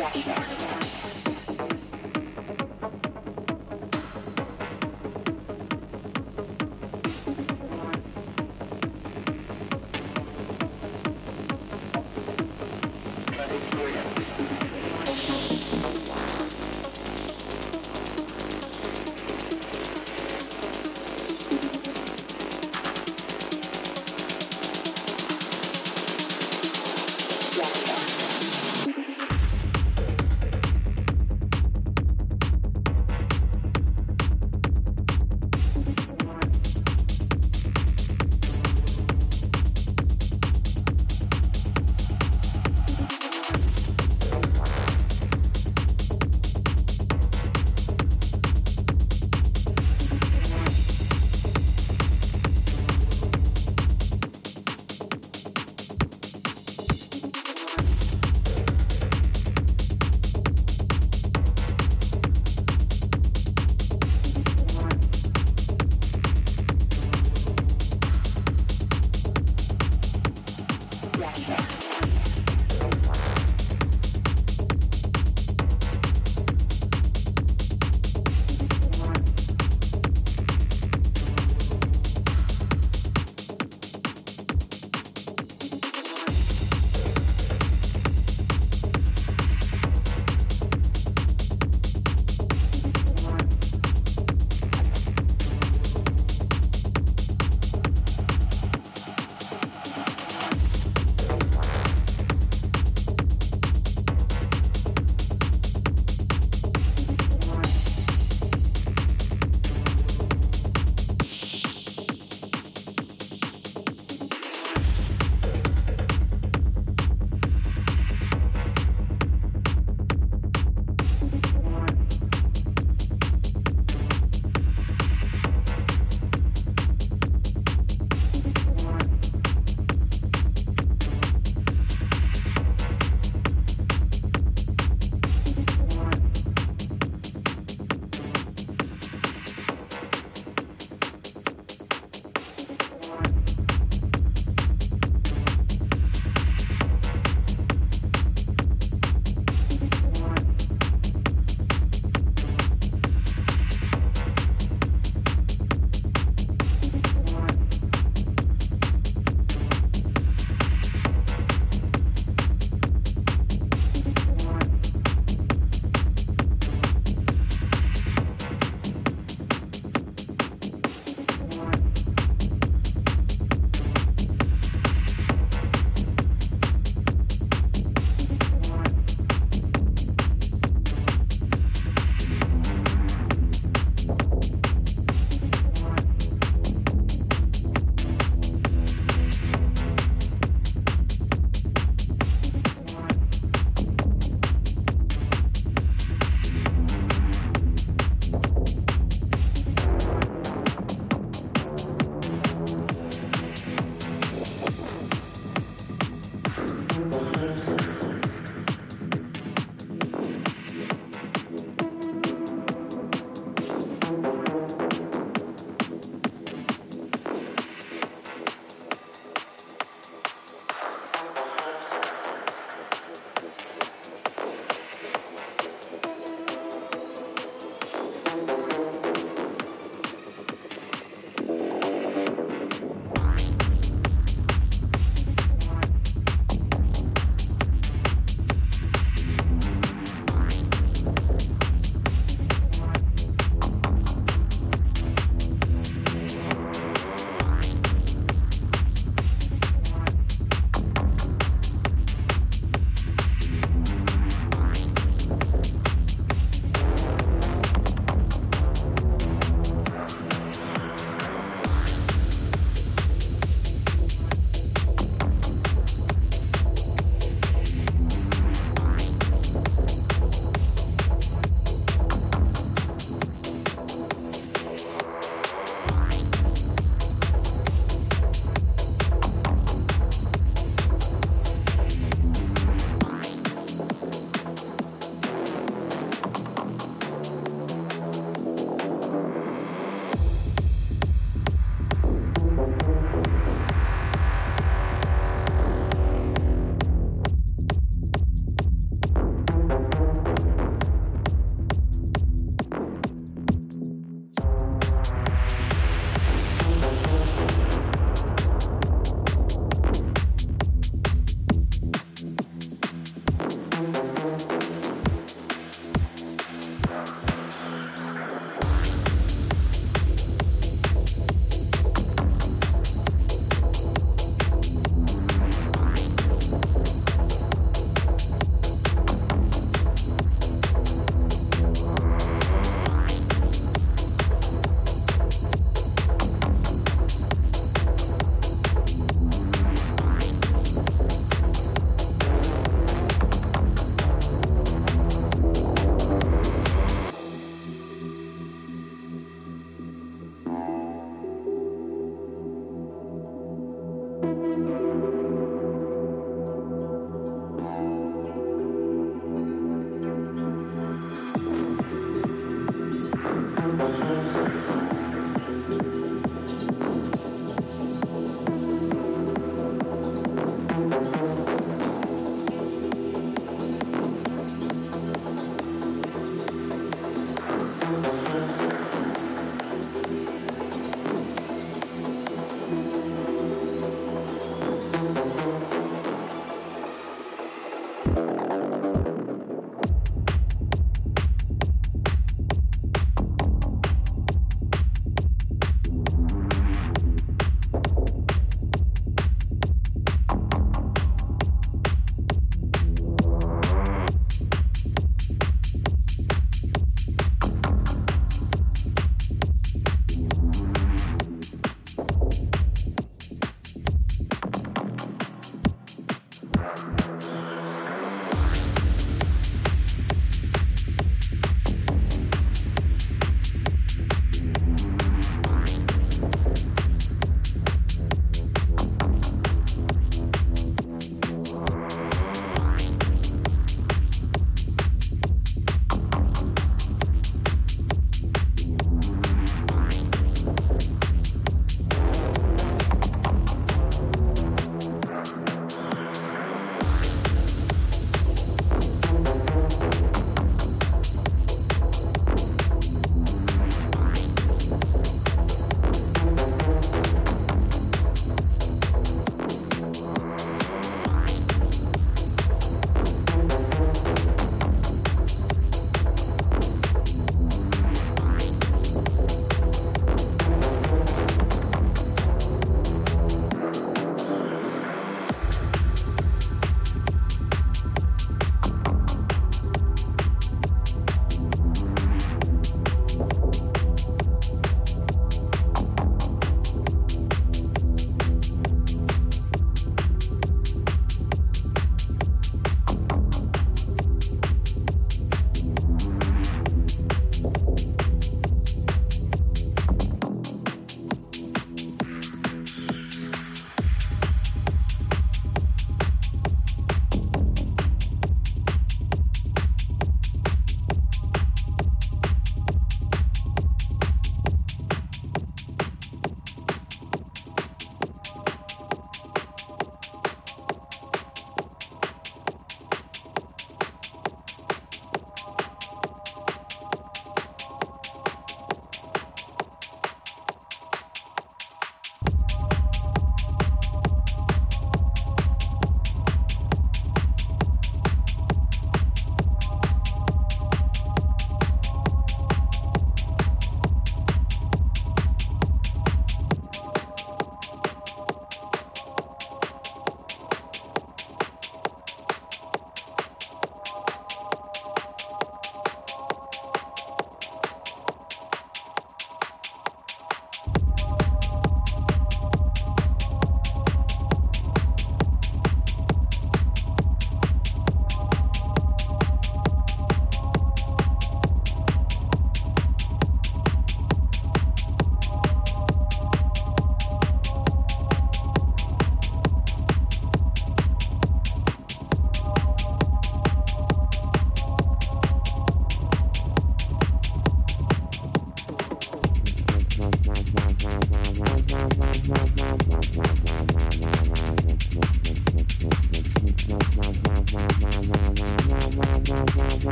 Guacha.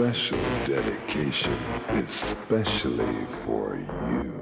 Special dedication, especially for you.